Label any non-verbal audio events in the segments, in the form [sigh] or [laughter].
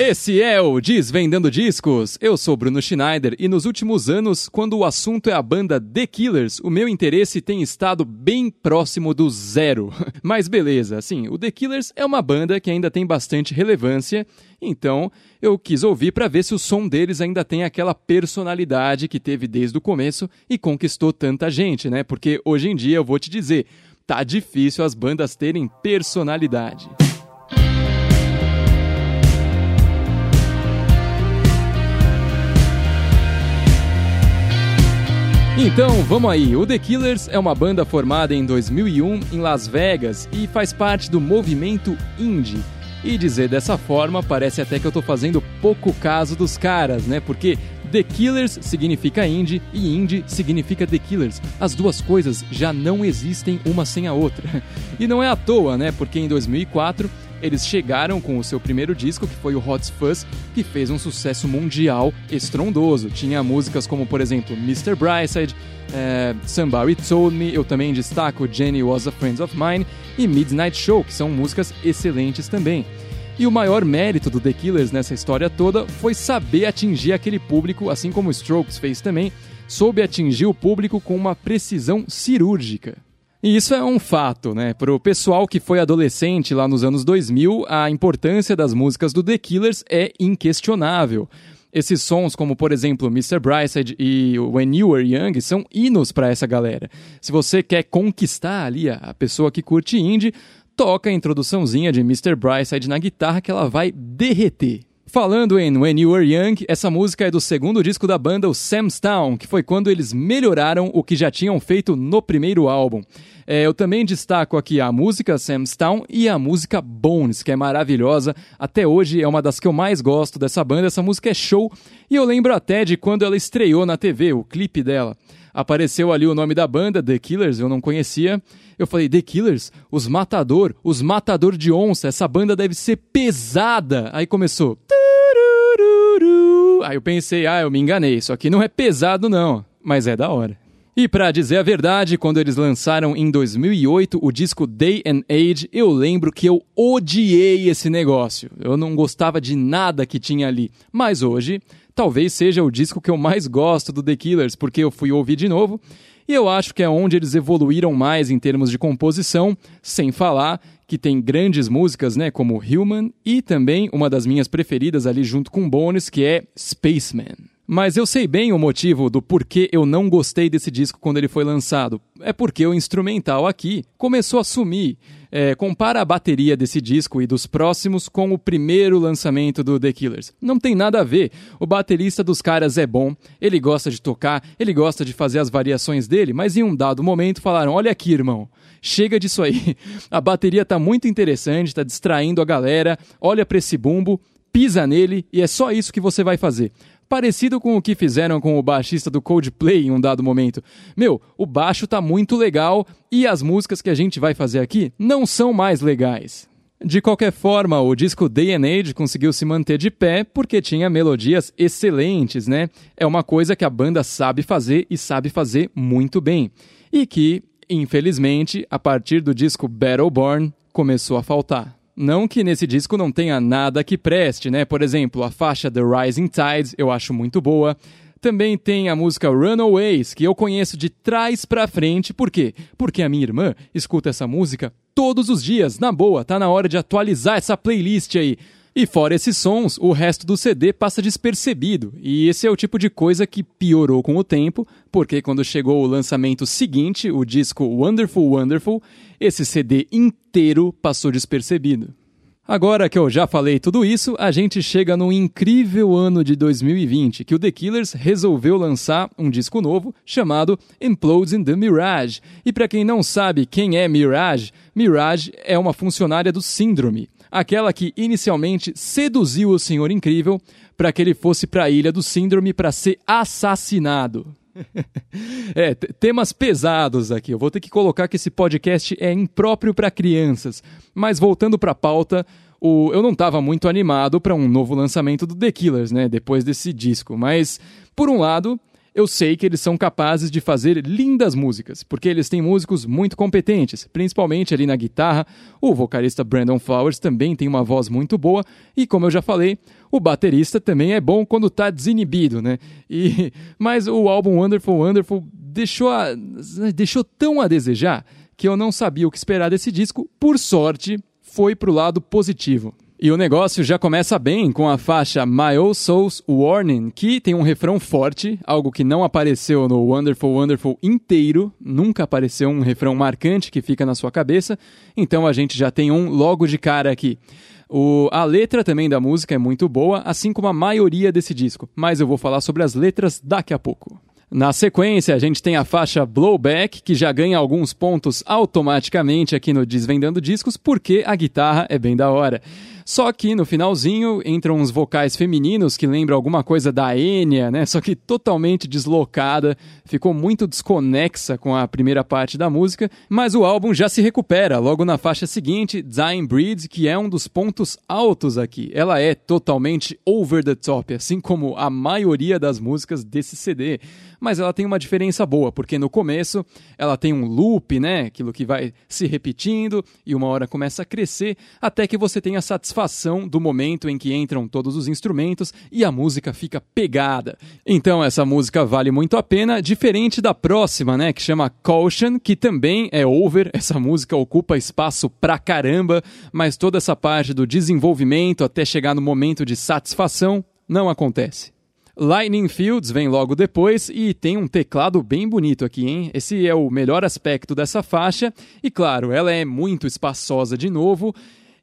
Esse é o Desvendando Discos. Eu sou Bruno Schneider e nos últimos anos, quando o assunto é a banda The Killers, o meu interesse tem estado bem próximo do zero. [laughs] Mas beleza, assim, o The Killers é uma banda que ainda tem bastante relevância, então eu quis ouvir para ver se o som deles ainda tem aquela personalidade que teve desde o começo e conquistou tanta gente, né? Porque hoje em dia eu vou te dizer, tá difícil as bandas terem personalidade. Então, vamos aí. O The Killers é uma banda formada em 2001 em Las Vegas e faz parte do movimento indie. E dizer dessa forma parece até que eu tô fazendo pouco caso dos caras, né? Porque The Killers significa indie e indie significa The Killers. As duas coisas já não existem uma sem a outra. [laughs] E não é à toa, né? Porque em 2004 eles chegaram com o seu primeiro disco, que foi o Hot Fuzz, que fez um sucesso mundial estrondoso. Tinha músicas como, por exemplo, Mr. Brightside, é, Somebody Told Me, eu também destaco Jenny Was a Friend of Mine e Midnight Show, que são músicas excelentes também. E o maior mérito do The Killers nessa história toda foi saber atingir aquele público, assim como Strokes fez também, soube atingir o público com uma precisão cirúrgica. E isso é um fato, né? Para o pessoal que foi adolescente lá nos anos 2000, a importância das músicas do The Killers é inquestionável. Esses sons, como por exemplo Mr. Brightside e When You Were Young, são hinos para essa galera. Se você quer conquistar ali a pessoa que curte indie, toca a introduçãozinha de Mr. Brightside na guitarra que ela vai derreter. Falando em When You Were Young, essa música é do segundo disco da banda, o Sam's Town, que foi quando eles melhoraram o que já tinham feito no primeiro álbum. É, eu também destaco aqui a música Sam's Town e a música Bones, que é maravilhosa. Até hoje é uma das que eu mais gosto dessa banda. Essa música é show e eu lembro até de quando ela estreou na TV, o clipe dela. Apareceu ali o nome da banda, The Killers, eu não conhecia. Eu falei, The Killers? Os Matador? Os Matador de Onça? Essa banda deve ser pesada. Aí começou. Aí eu pensei, ah, eu me enganei. Isso aqui não é pesado, não. Mas é da hora. E para dizer a verdade, quando eles lançaram em 2008 o disco Day and Age, eu lembro que eu odiei esse negócio. Eu não gostava de nada que tinha ali. Mas hoje, talvez seja o disco que eu mais gosto do The Killers, porque eu fui ouvir de novo e eu acho que é onde eles evoluíram mais em termos de composição, sem falar que tem grandes músicas, né, como Human e também uma das minhas preferidas ali junto com Bones, que é Spaceman. Mas eu sei bem o motivo do porquê eu não gostei desse disco quando ele foi lançado. É porque o instrumental aqui começou a sumir. É, compara a bateria desse disco e dos próximos com o primeiro lançamento do The Killers. Não tem nada a ver. O baterista dos caras é bom, ele gosta de tocar, ele gosta de fazer as variações dele, mas em um dado momento falaram: Olha aqui, irmão, chega disso aí. [laughs] A bateria tá muito interessante, tá distraindo a galera. Olha para esse bumbo, pisa nele e é só isso que você vai fazer parecido com o que fizeram com o baixista do Coldplay em um dado momento. Meu, o baixo tá muito legal e as músicas que a gente vai fazer aqui não são mais legais. De qualquer forma, o disco Day and Age conseguiu se manter de pé porque tinha melodias excelentes, né? É uma coisa que a banda sabe fazer e sabe fazer muito bem. E que, infelizmente, a partir do disco Battleborn, começou a faltar. Não que nesse disco não tenha nada que preste, né? Por exemplo, a faixa The Rising Tides eu acho muito boa. Também tem a música Runaways, que eu conheço de trás para frente. Por quê? Porque a minha irmã escuta essa música todos os dias. Na boa, tá na hora de atualizar essa playlist aí. E fora esses sons, o resto do CD passa despercebido, e esse é o tipo de coisa que piorou com o tempo, porque quando chegou o lançamento seguinte, o disco Wonderful Wonderful, esse CD inteiro passou despercebido. Agora que eu já falei tudo isso, a gente chega no incrível ano de 2020, que o The Killers resolveu lançar um disco novo chamado Imploding the Mirage. E para quem não sabe quem é Mirage, Mirage é uma funcionária do Síndrome aquela que inicialmente seduziu o Senhor Incrível para que ele fosse para a Ilha do Síndrome para ser assassinado. [laughs] é, temas pesados aqui. Eu vou ter que colocar que esse podcast é impróprio para crianças. Mas voltando para a pauta, o, eu não estava muito animado para um novo lançamento do The Killers, né? Depois desse disco. Mas, por um lado, eu sei que eles são capazes de fazer lindas músicas, porque eles têm músicos muito competentes, principalmente ali na guitarra. O vocalista Brandon Flowers também tem uma voz muito boa, e como eu já falei, o baterista também é bom quando está desinibido, né? E, [laughs] mas o álbum Wonderful Wonderful deixou, a, deixou tão a desejar que eu não sabia o que esperar desse disco. Por sorte, foi pro lado positivo. E o negócio já começa bem com a faixa My Old Soul's Warning, que tem um refrão forte, algo que não apareceu no Wonderful Wonderful inteiro, nunca apareceu um refrão marcante que fica na sua cabeça, então a gente já tem um logo de cara aqui. O, a letra também da música é muito boa, assim como a maioria desse disco, mas eu vou falar sobre as letras daqui a pouco. Na sequência, a gente tem a faixa Blowback, que já ganha alguns pontos automaticamente aqui no Desvendando Discos, porque a guitarra é bem da hora. Só que no finalzinho entram uns vocais femininos que lembram alguma coisa da Enya, né? Só que totalmente deslocada, ficou muito desconexa com a primeira parte da música, mas o álbum já se recupera logo na faixa seguinte, Dying Breed, que é um dos pontos altos aqui. Ela é totalmente over the top, assim como a maioria das músicas desse CD mas ela tem uma diferença boa, porque no começo ela tem um loop, né? Aquilo que vai se repetindo e uma hora começa a crescer, até que você tem a satisfação do momento em que entram todos os instrumentos e a música fica pegada. Então essa música vale muito a pena, diferente da próxima, né? Que chama Caution, que também é over. Essa música ocupa espaço pra caramba, mas toda essa parte do desenvolvimento até chegar no momento de satisfação não acontece. Lightning Fields vem logo depois e tem um teclado bem bonito aqui, hein? Esse é o melhor aspecto dessa faixa e, claro, ela é muito espaçosa de novo.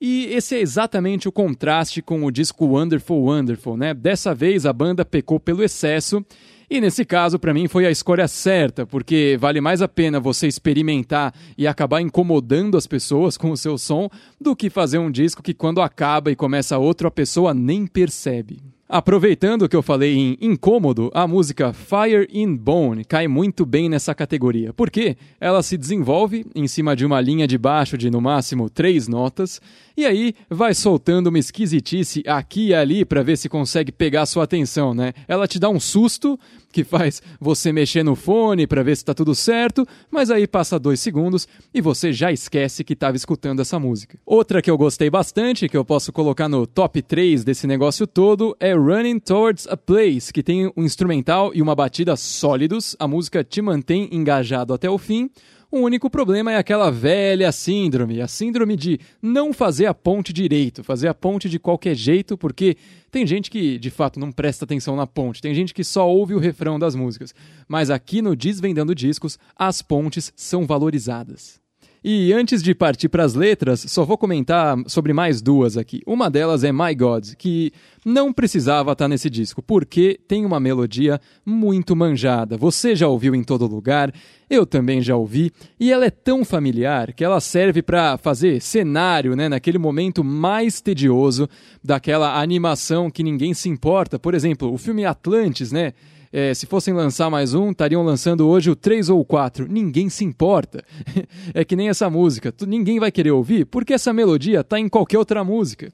E esse é exatamente o contraste com o disco Wonderful Wonderful, né? Dessa vez a banda pecou pelo excesso e nesse caso, para mim, foi a escolha certa, porque vale mais a pena você experimentar e acabar incomodando as pessoas [laughs] com o seu som do que fazer um disco que, quando acaba e começa outro, a pessoa nem percebe. Aproveitando que eu falei em incômodo, a música Fire in Bone cai muito bem nessa categoria, porque ela se desenvolve em cima de uma linha de baixo de no máximo três notas, e aí vai soltando uma esquisitice aqui e ali para ver se consegue pegar sua atenção, né? Ela te dá um susto, que faz você mexer no fone para ver se está tudo certo, mas aí passa dois segundos e você já esquece que estava escutando essa música. Outra que eu gostei bastante, que eu posso colocar no top 3 desse negócio todo, é Running Towards a Place, que tem um instrumental e uma batida sólidos, a música te mantém engajado até o fim. O único problema é aquela velha síndrome, a síndrome de não fazer a ponte direito, fazer a ponte de qualquer jeito, porque tem gente que de fato não presta atenção na ponte, tem gente que só ouve o refrão das músicas. Mas aqui no Desvendando Discos, as pontes são valorizadas. E antes de partir para as letras, só vou comentar sobre mais duas aqui. Uma delas é My God, que não precisava estar tá nesse disco, porque tem uma melodia muito manjada. Você já ouviu em todo lugar, eu também já ouvi, e ela é tão familiar que ela serve para fazer cenário, né, naquele momento mais tedioso daquela animação que ninguém se importa. Por exemplo, o filme Atlantis, né? É, se fossem lançar mais um, estariam lançando hoje o 3 ou o 4. Ninguém se importa. [laughs] é que nem essa música. Ninguém vai querer ouvir porque essa melodia está em qualquer outra música.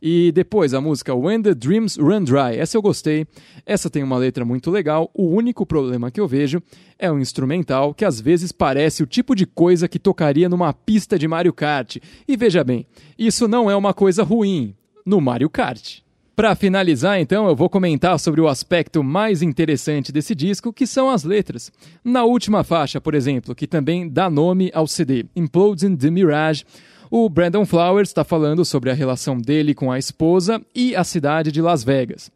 E depois a música When the Dreams Run Dry. Essa eu gostei. Essa tem uma letra muito legal. O único problema que eu vejo é o instrumental, que às vezes parece o tipo de coisa que tocaria numa pista de Mario Kart. E veja bem, isso não é uma coisa ruim no Mario Kart. Para finalizar, então, eu vou comentar sobre o aspecto mais interessante desse disco, que são as letras. Na última faixa, por exemplo, que também dá nome ao CD, Imploding the Mirage, o Brandon Flowers está falando sobre a relação dele com a esposa e a cidade de Las Vegas.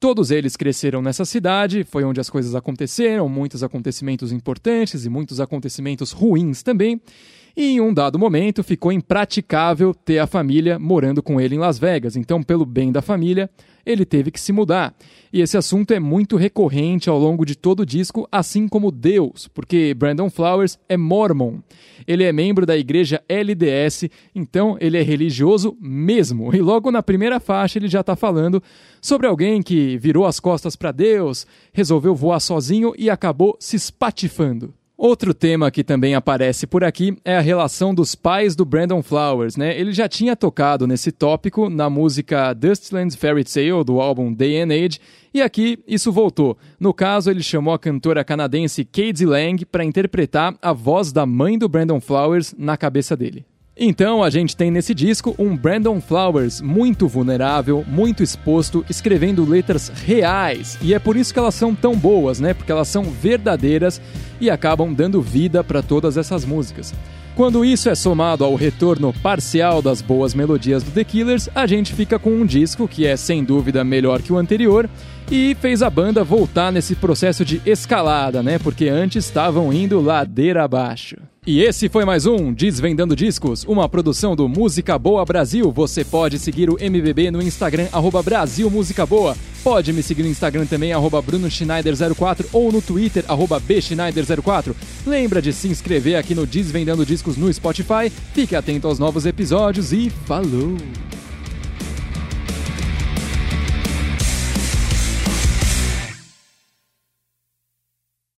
Todos eles cresceram nessa cidade, foi onde as coisas aconteceram, muitos acontecimentos importantes e muitos acontecimentos ruins também. E em um dado momento ficou impraticável ter a família morando com ele em Las Vegas. Então, pelo bem da família, ele teve que se mudar. E esse assunto é muito recorrente ao longo de todo o disco, assim como Deus, porque Brandon Flowers é mormon. Ele é membro da igreja LDS, então ele é religioso mesmo. E logo na primeira faixa ele já está falando sobre alguém que virou as costas para Deus, resolveu voar sozinho e acabou se espatifando. Outro tema que também aparece por aqui é a relação dos pais do Brandon Flowers, né? Ele já tinha tocado nesse tópico na música Dustlands Fairy Tale do álbum Day and Age, e aqui isso voltou. No caso, ele chamou a cantora canadense Katie Lang para interpretar a voz da mãe do Brandon Flowers na cabeça dele. Então a gente tem nesse disco um Brandon Flowers muito vulnerável, muito exposto, escrevendo letras reais. E é por isso que elas são tão boas, né? Porque elas são verdadeiras e acabam dando vida para todas essas músicas. Quando isso é somado ao retorno parcial das boas melodias do The Killers, a gente fica com um disco que é sem dúvida melhor que o anterior e fez a banda voltar nesse processo de escalada, né? Porque antes estavam indo ladeira abaixo. E esse foi mais um Desvendando Discos, uma produção do Música Boa Brasil. Você pode seguir o MBB no Instagram, arroba Brasil Música Boa. Pode me seguir no Instagram também, arroba Bruno Schneider04 ou no Twitter, arroba Bschneider04. Lembra de se inscrever aqui no Desvendando Discos no Spotify. Fique atento aos novos episódios e falou!